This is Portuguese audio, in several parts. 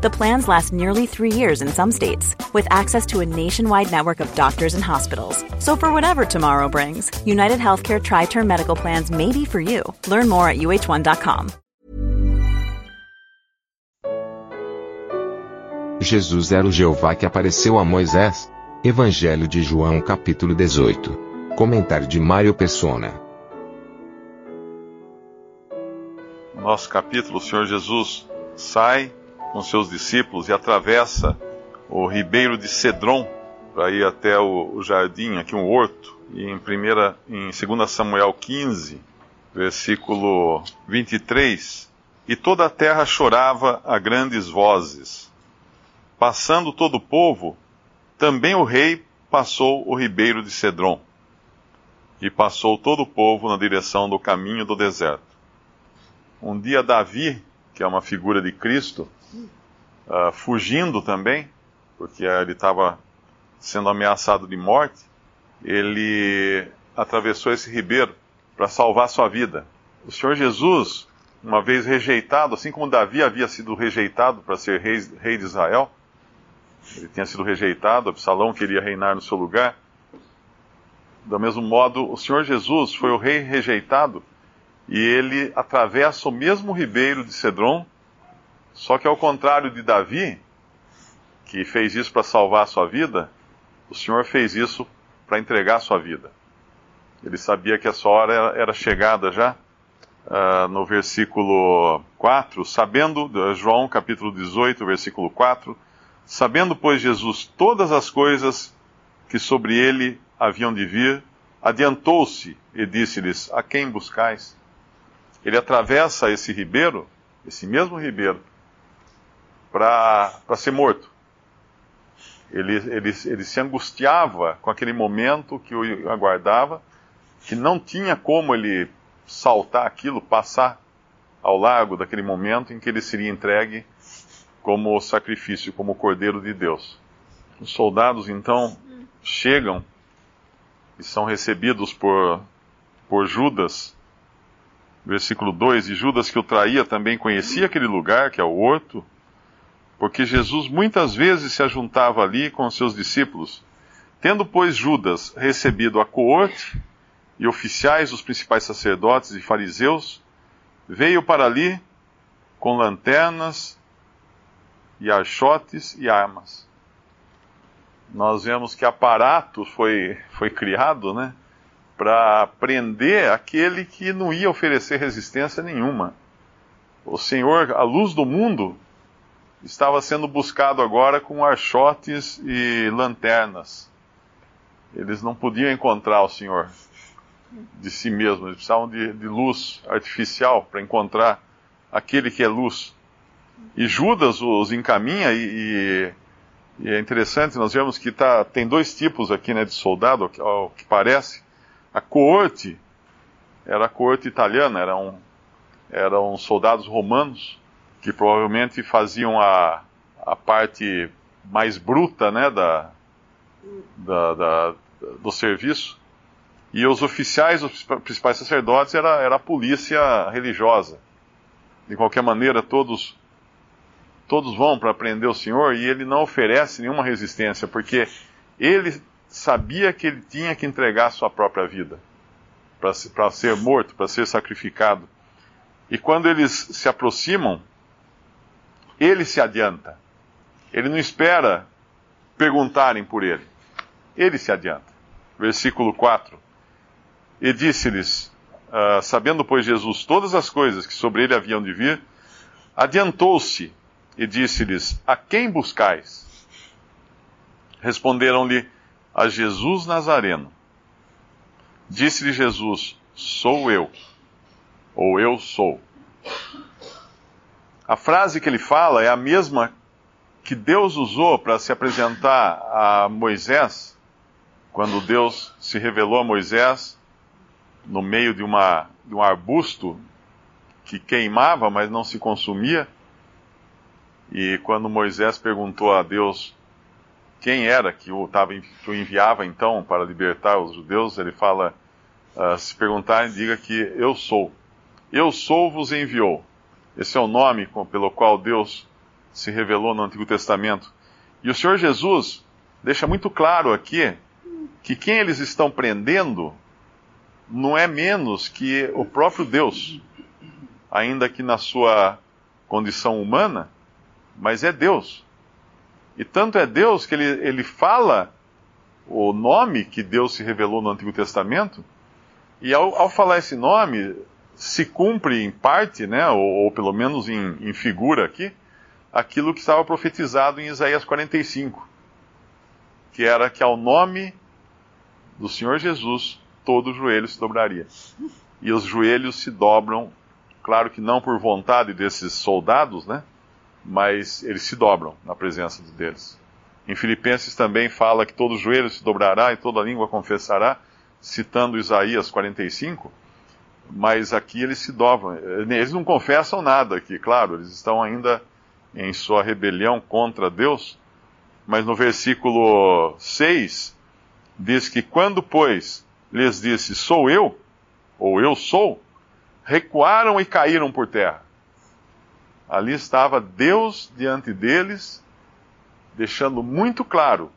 The plans last nearly three years in some states, with access to a nationwide network of doctors and hospitals. So, for whatever tomorrow brings, United Healthcare Tri Term Medical Plans may be for you. Learn more at uh1.com. Jesus era o Jeová que apareceu a Moisés. Evangelho de João, capítulo 18. Comentário de Mário Persona. Nosso capítulo, o Senhor Jesus sai com seus discípulos e atravessa o ribeiro de Cedron para ir até o, o, jardim, aqui um horto. E em, primeira, em 2 Samuel 15, versículo 23, e toda a terra chorava a grandes vozes. Passando todo o povo, também o rei passou o ribeiro de Cedron e passou todo o povo na direção do caminho do deserto. Um dia, Davi, que é uma figura de Cristo, uh, fugindo também, porque ele estava sendo ameaçado de morte, ele atravessou esse ribeiro para salvar sua vida. O Senhor Jesus, uma vez rejeitado, assim como Davi havia sido rejeitado para ser rei, rei de Israel, ele tinha sido rejeitado, Absalão queria reinar no seu lugar do mesmo modo, o Senhor Jesus foi o rei rejeitado e ele atravessa o mesmo ribeiro de Cedron, só que ao contrário de Davi, que fez isso para salvar a sua vida, o Senhor fez isso para entregar a sua vida. Ele sabia que a sua hora era, chegada já. Uh, no versículo 4, sabendo, João capítulo 18, versículo 4, sabendo, pois, Jesus todas as coisas que sobre ele haviam de vir, adiantou-se e disse-lhes: A quem buscais? Ele atravessa esse ribeiro, esse mesmo ribeiro, para ser morto. Ele, ele, ele se angustiava com aquele momento que o aguardava, que não tinha como ele saltar aquilo, passar ao largo daquele momento em que ele seria entregue como sacrifício, como cordeiro de Deus. Os soldados então chegam e são recebidos por, por Judas. Versículo 2: E Judas que o traía também conhecia aquele lugar, que é o horto, porque Jesus muitas vezes se ajuntava ali com seus discípulos. Tendo, pois, Judas recebido a coorte e oficiais dos principais sacerdotes e fariseus, veio para ali com lanternas e archotes e armas nós vemos que aparato foi, foi criado, né? Para prender aquele que não ia oferecer resistência nenhuma. O Senhor, a luz do mundo, estava sendo buscado agora com archotes e lanternas. Eles não podiam encontrar o Senhor de si mesmos, eles precisavam de, de luz artificial para encontrar aquele que é luz. E Judas os encaminha e, e e é interessante, nós vemos que tá, tem dois tipos aqui né, de soldado, ao que parece. A coorte era a coorte italiana, eram, eram soldados romanos que provavelmente faziam a, a parte mais bruta né, da, da, da, do serviço. E os oficiais, os principais sacerdotes, era, era a polícia religiosa. De qualquer maneira, todos todos vão para prender o Senhor e ele não oferece nenhuma resistência, porque ele sabia que ele tinha que entregar a sua própria vida para ser morto, para ser sacrificado. E quando eles se aproximam, ele se adianta. Ele não espera perguntarem por ele. Ele se adianta. Versículo 4. E disse-lhes, uh, sabendo, pois, Jesus todas as coisas que sobre ele haviam de vir, adiantou-se e disse-lhes: A quem buscais? Responderam-lhe: A Jesus Nazareno. Disse-lhe Jesus: Sou eu, ou eu sou. A frase que ele fala é a mesma que Deus usou para se apresentar a Moisés, quando Deus se revelou a Moisés no meio de, uma, de um arbusto que queimava, mas não se consumia. E quando Moisés perguntou a Deus quem era que o, tava, que o enviava então para libertar os judeus, ele fala: uh, se perguntarem, diga que eu sou. Eu sou vos enviou. Esse é o nome com, pelo qual Deus se revelou no Antigo Testamento. E o Senhor Jesus deixa muito claro aqui que quem eles estão prendendo não é menos que o próprio Deus, ainda que na sua condição humana, mas é Deus. E tanto é Deus que ele, ele fala o nome que Deus se revelou no Antigo Testamento, e ao, ao falar esse nome, se cumpre em parte, né, ou, ou pelo menos em, em, figura aqui, aquilo que estava profetizado em Isaías 45, que era que ao nome do Senhor Jesus todo joelho se dobraria. E os joelhos se dobram, claro que não por vontade desses soldados, né, mas eles se dobram na presença deles. Em Filipenses também fala que todo joelho se dobrará e toda língua confessará, citando Isaías 45, mas aqui eles se dobram. Eles não confessam nada aqui, claro, eles estão ainda em sua rebelião contra Deus, mas no versículo 6 diz que quando, pois, lhes disse, sou eu, ou eu sou, recuaram e caíram por terra. Ali estava Deus diante deles, deixando muito claro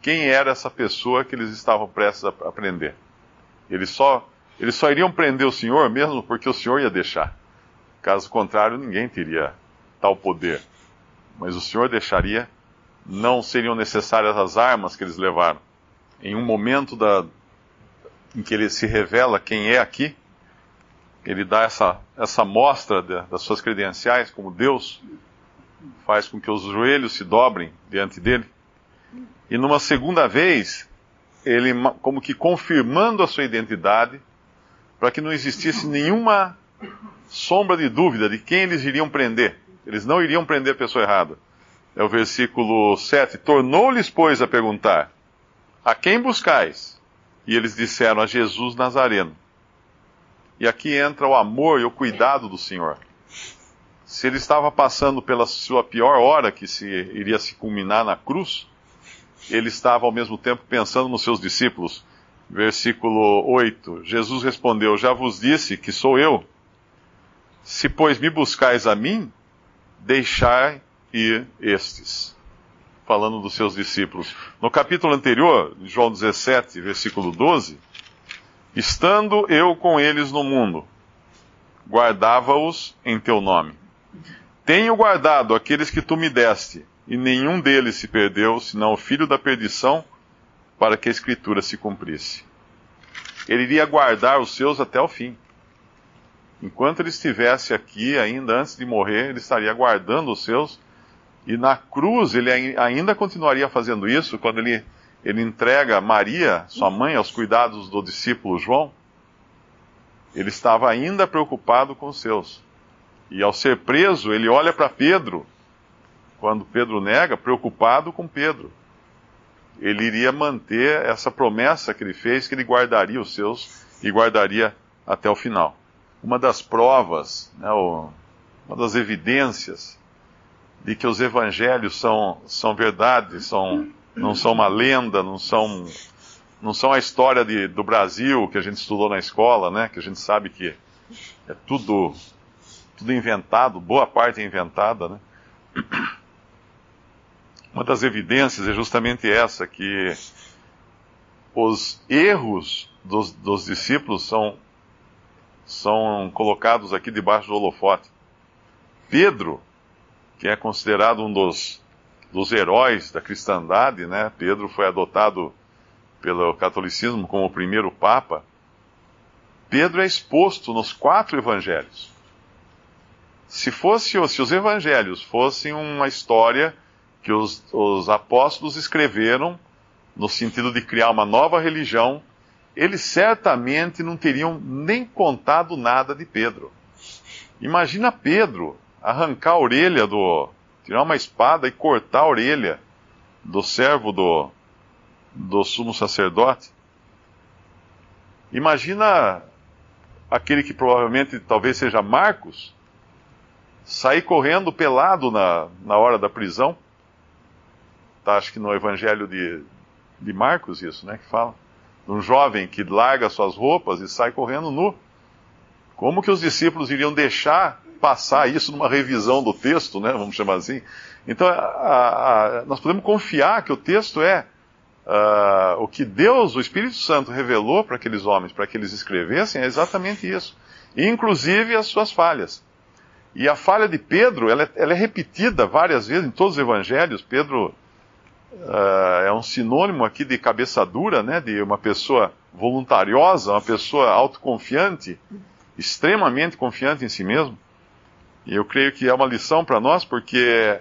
quem era essa pessoa que eles estavam prestes a aprender. Eles só, eles só iriam prender o Senhor mesmo porque o Senhor ia deixar. Caso contrário, ninguém teria tal poder. Mas o Senhor deixaria, não seriam necessárias as armas que eles levaram. Em um momento da, em que ele se revela quem é aqui, ele dá essa, essa mostra de, das suas credenciais como Deus, faz com que os joelhos se dobrem diante dele. E numa segunda vez, ele, como que confirmando a sua identidade, para que não existisse nenhuma sombra de dúvida de quem eles iriam prender. Eles não iriam prender a pessoa errada. É o versículo 7. Tornou-lhes, pois, a perguntar: A quem buscais? E eles disseram: A Jesus Nazareno. E aqui entra o amor e o cuidado do Senhor. Se ele estava passando pela sua pior hora, que se iria se culminar na cruz, ele estava ao mesmo tempo pensando nos seus discípulos. Versículo 8: Jesus respondeu: Já vos disse que sou eu. Se, pois, me buscais a mim, deixai ir estes. Falando dos seus discípulos. No capítulo anterior, João 17, versículo 12, Estando eu com eles no mundo, guardava-os em teu nome. Tenho guardado aqueles que tu me deste, e nenhum deles se perdeu, senão o filho da perdição, para que a escritura se cumprisse. Ele iria guardar os seus até o fim. Enquanto ele estivesse aqui, ainda antes de morrer, ele estaria guardando os seus, e na cruz ele ainda continuaria fazendo isso quando ele ele entrega Maria, sua mãe, aos cuidados do discípulo João, ele estava ainda preocupado com os seus. E ao ser preso, ele olha para Pedro, quando Pedro nega, preocupado com Pedro. Ele iria manter essa promessa que ele fez, que ele guardaria os seus e guardaria até o final. Uma das provas, né, uma das evidências de que os evangelhos são, são verdade, são não são uma lenda, não são, não são a história de, do Brasil que a gente estudou na escola, né? Que a gente sabe que é tudo, tudo inventado, boa parte é inventada, né? Uma das evidências é justamente essa, que os erros dos, dos discípulos são, são colocados aqui debaixo do holofote. Pedro, que é considerado um dos dos heróis da cristandade, né? Pedro foi adotado pelo catolicismo como o primeiro papa. Pedro é exposto nos quatro evangelhos. Se fosse, se os evangelhos fossem uma história que os, os apóstolos escreveram no sentido de criar uma nova religião, eles certamente não teriam nem contado nada de Pedro. Imagina Pedro arrancar a orelha do, tirar uma espada e cortar a orelha do servo do, do sumo sacerdote. Imagina aquele que provavelmente talvez seja Marcos, sair correndo pelado na, na hora da prisão. Tá, acho que no Evangelho de, de Marcos, isso, né? Que fala. Um jovem que larga suas roupas e sai correndo nu. Como que os discípulos iriam deixar passar isso numa revisão do texto, né? Vamos chamar assim. Então, a, a, nós podemos confiar que o texto é uh, o que Deus, o Espírito Santo, revelou para aqueles homens, para que eles escrevessem, é exatamente isso. Inclusive as suas falhas. E a falha de Pedro, ela é, ela é repetida várias vezes em todos os evangelhos. Pedro uh, é um sinônimo aqui de cabeça dura, né? De uma pessoa voluntariosa, uma pessoa autoconfiante, extremamente confiante em si mesmo. E eu creio que é uma lição para nós, porque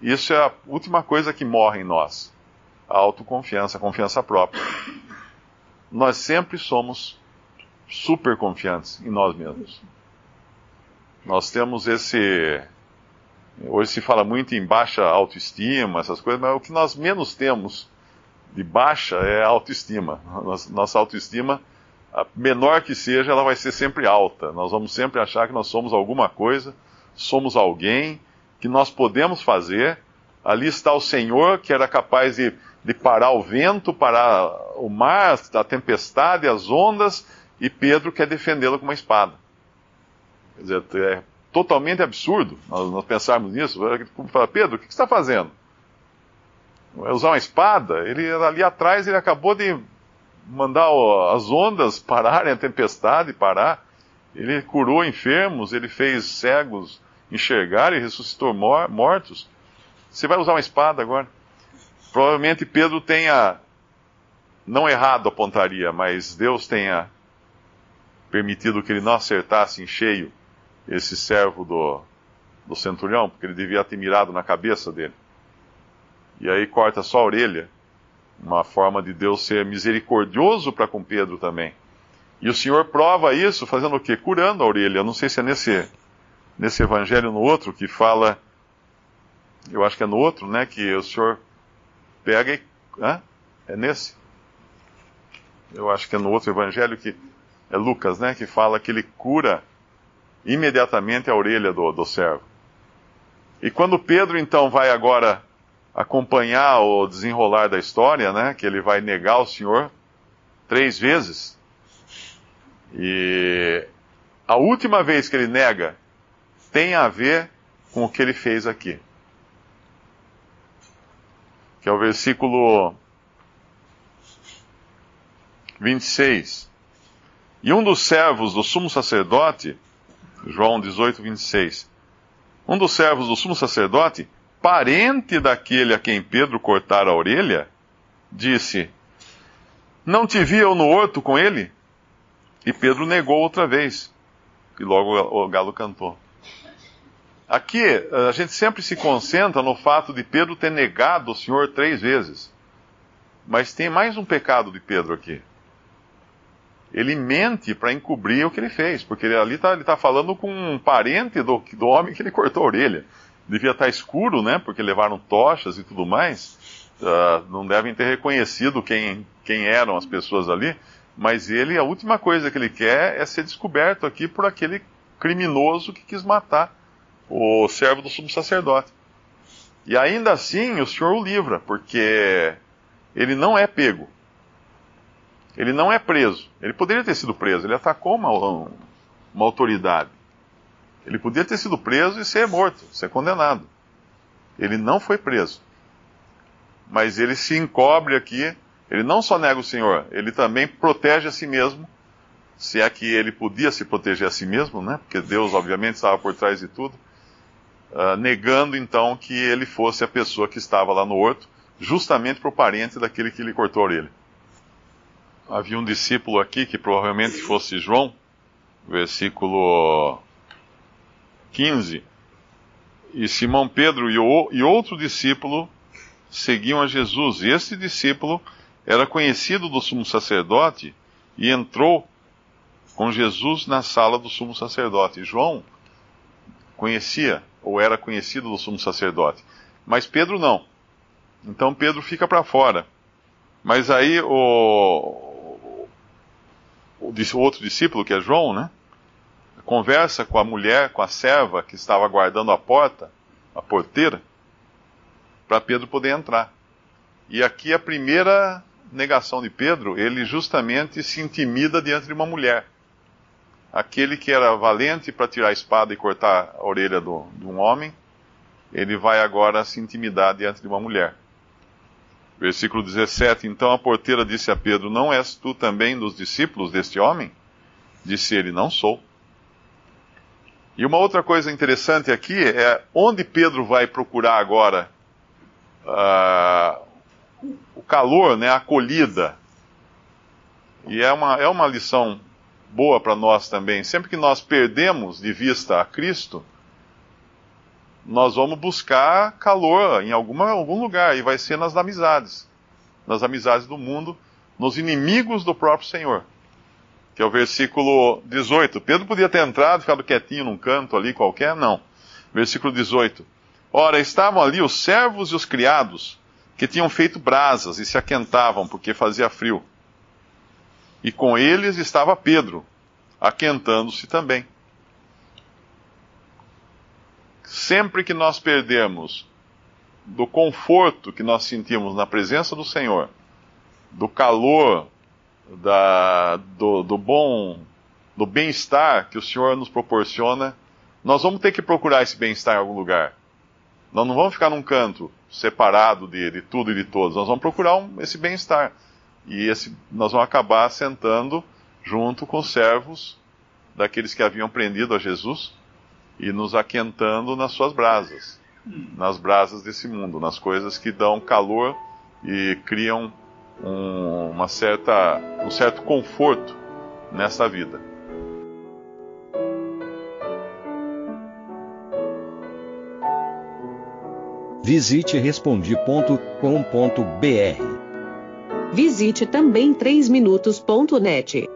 isso é a última coisa que morre em nós: a autoconfiança, a confiança própria. Nós sempre somos super confiantes em nós mesmos. Nós temos esse. Hoje se fala muito em baixa autoestima, essas coisas, mas o que nós menos temos de baixa é a autoestima. Nossa autoestima, menor que seja, ela vai ser sempre alta. Nós vamos sempre achar que nós somos alguma coisa, somos alguém, que nós podemos fazer. Ali está o Senhor que era capaz de, de parar o vento, parar o mar, a tempestade, as ondas, e Pedro quer defendê-lo com uma espada. Quer dizer, é totalmente absurdo nós, nós pensarmos nisso. Fala, Pedro, o que você está fazendo? Vai usar uma espada? Ele ali atrás ele acabou de mandar as ondas pararem, a tempestade parar. Ele curou enfermos, ele fez cegos enxergar e ressuscitou mortos. Você vai usar uma espada agora? Provavelmente Pedro tenha não errado a pontaria, mas Deus tenha permitido que ele não acertasse em cheio esse servo do, do centurião, porque ele devia ter mirado na cabeça dele. E aí corta só a orelha, uma forma de Deus ser misericordioso para com Pedro também. E o Senhor prova isso fazendo o quê? Curando a orelha. Não sei se é nesse, nesse evangelho no outro que fala, eu acho que é no outro, né, que o Senhor pega e. Hã? É nesse? Eu acho que é no outro evangelho que é Lucas, né, que fala que ele cura imediatamente a orelha do, do servo. E quando Pedro então vai agora acompanhar o desenrolar da história, né, que ele vai negar o Senhor três vezes, e a última vez que ele nega tem a ver com o que ele fez aqui. Que é o versículo 26. E um dos servos do sumo sacerdote João 18, 26. Um dos servos do sumo sacerdote, parente daquele a quem Pedro cortara a orelha, disse: Não te vi eu no horto com ele? E Pedro negou outra vez. E logo o galo cantou. Aqui, a gente sempre se concentra no fato de Pedro ter negado o Senhor três vezes. Mas tem mais um pecado de Pedro aqui ele mente para encobrir o que ele fez, porque ele, ali está tá falando com um parente do, do homem que ele cortou a orelha. Devia estar tá escuro, né? Porque levaram tochas e tudo mais. Uh, não devem ter reconhecido quem, quem eram as pessoas ali. Mas ele, a última coisa que ele quer é ser descoberto aqui por aquele criminoso que quis matar o servo do sumo sacerdote. E ainda assim o Senhor o livra, porque ele não é pego. Ele não é preso. Ele poderia ter sido preso. Ele atacou uma, uma autoridade. Ele podia ter sido preso e ser morto, ser condenado. Ele não foi preso. Mas ele se encobre aqui. Ele não só nega o Senhor, ele também protege a si mesmo. Se é que ele podia se proteger a si mesmo, né? Porque Deus, obviamente, estava por trás de tudo. Uh, negando então que ele fosse a pessoa que estava lá no horto, justamente para o parente daquele que lhe cortou a orelha havia um discípulo aqui que provavelmente fosse João, versículo 15. E Simão Pedro e, o, e outro discípulo seguiam a Jesus. E esse discípulo era conhecido do sumo sacerdote e entrou com Jesus na sala do sumo sacerdote. João conhecia, ou era conhecido do sumo sacerdote. Mas Pedro não. Então Pedro fica para fora. Mas aí o, o outro discípulo, que é João, né? Conversa com a mulher, com a serva que estava guardando a porta, a porteira, para Pedro poder entrar. E aqui a primeira negação de Pedro, ele justamente se intimida diante de uma mulher. Aquele que era valente para tirar a espada e cortar a orelha do, de um homem, ele vai agora se intimidar diante de uma mulher. Versículo 17: Então a porteira disse a Pedro: Não és tu também dos discípulos deste homem? Disse ele: Não sou. E uma outra coisa interessante aqui é onde Pedro vai procurar agora uh, o calor, né, a acolhida. E é uma, é uma lição boa para nós também. Sempre que nós perdemos de vista a Cristo, nós vamos buscar calor em alguma, algum lugar, e vai ser nas amizades. Nas amizades do mundo, nos inimigos do próprio Senhor. Que é o versículo 18. Pedro podia ter entrado, ficado quietinho num canto ali qualquer, não. Versículo 18. Ora, estavam ali os servos e os criados, que tinham feito brasas e se aquentavam, porque fazia frio. E com eles estava Pedro, aquentando-se também. Sempre que nós perdemos do conforto que nós sentimos na presença do Senhor, do calor, da, do, do bom, do bem-estar que o Senhor nos proporciona, nós vamos ter que procurar esse bem-estar em algum lugar. Nós não vamos ficar num canto separado de, de tudo e de todos. Nós vamos procurar um, esse bem-estar. E esse, nós vamos acabar sentando junto com os servos daqueles que haviam prendido a Jesus e nos aquentando nas suas brasas, nas brasas desse mundo, nas coisas que dão calor e criam um, uma certa, um certo conforto nessa vida. Visite respondi.com.br. Visite também 3minutos.net.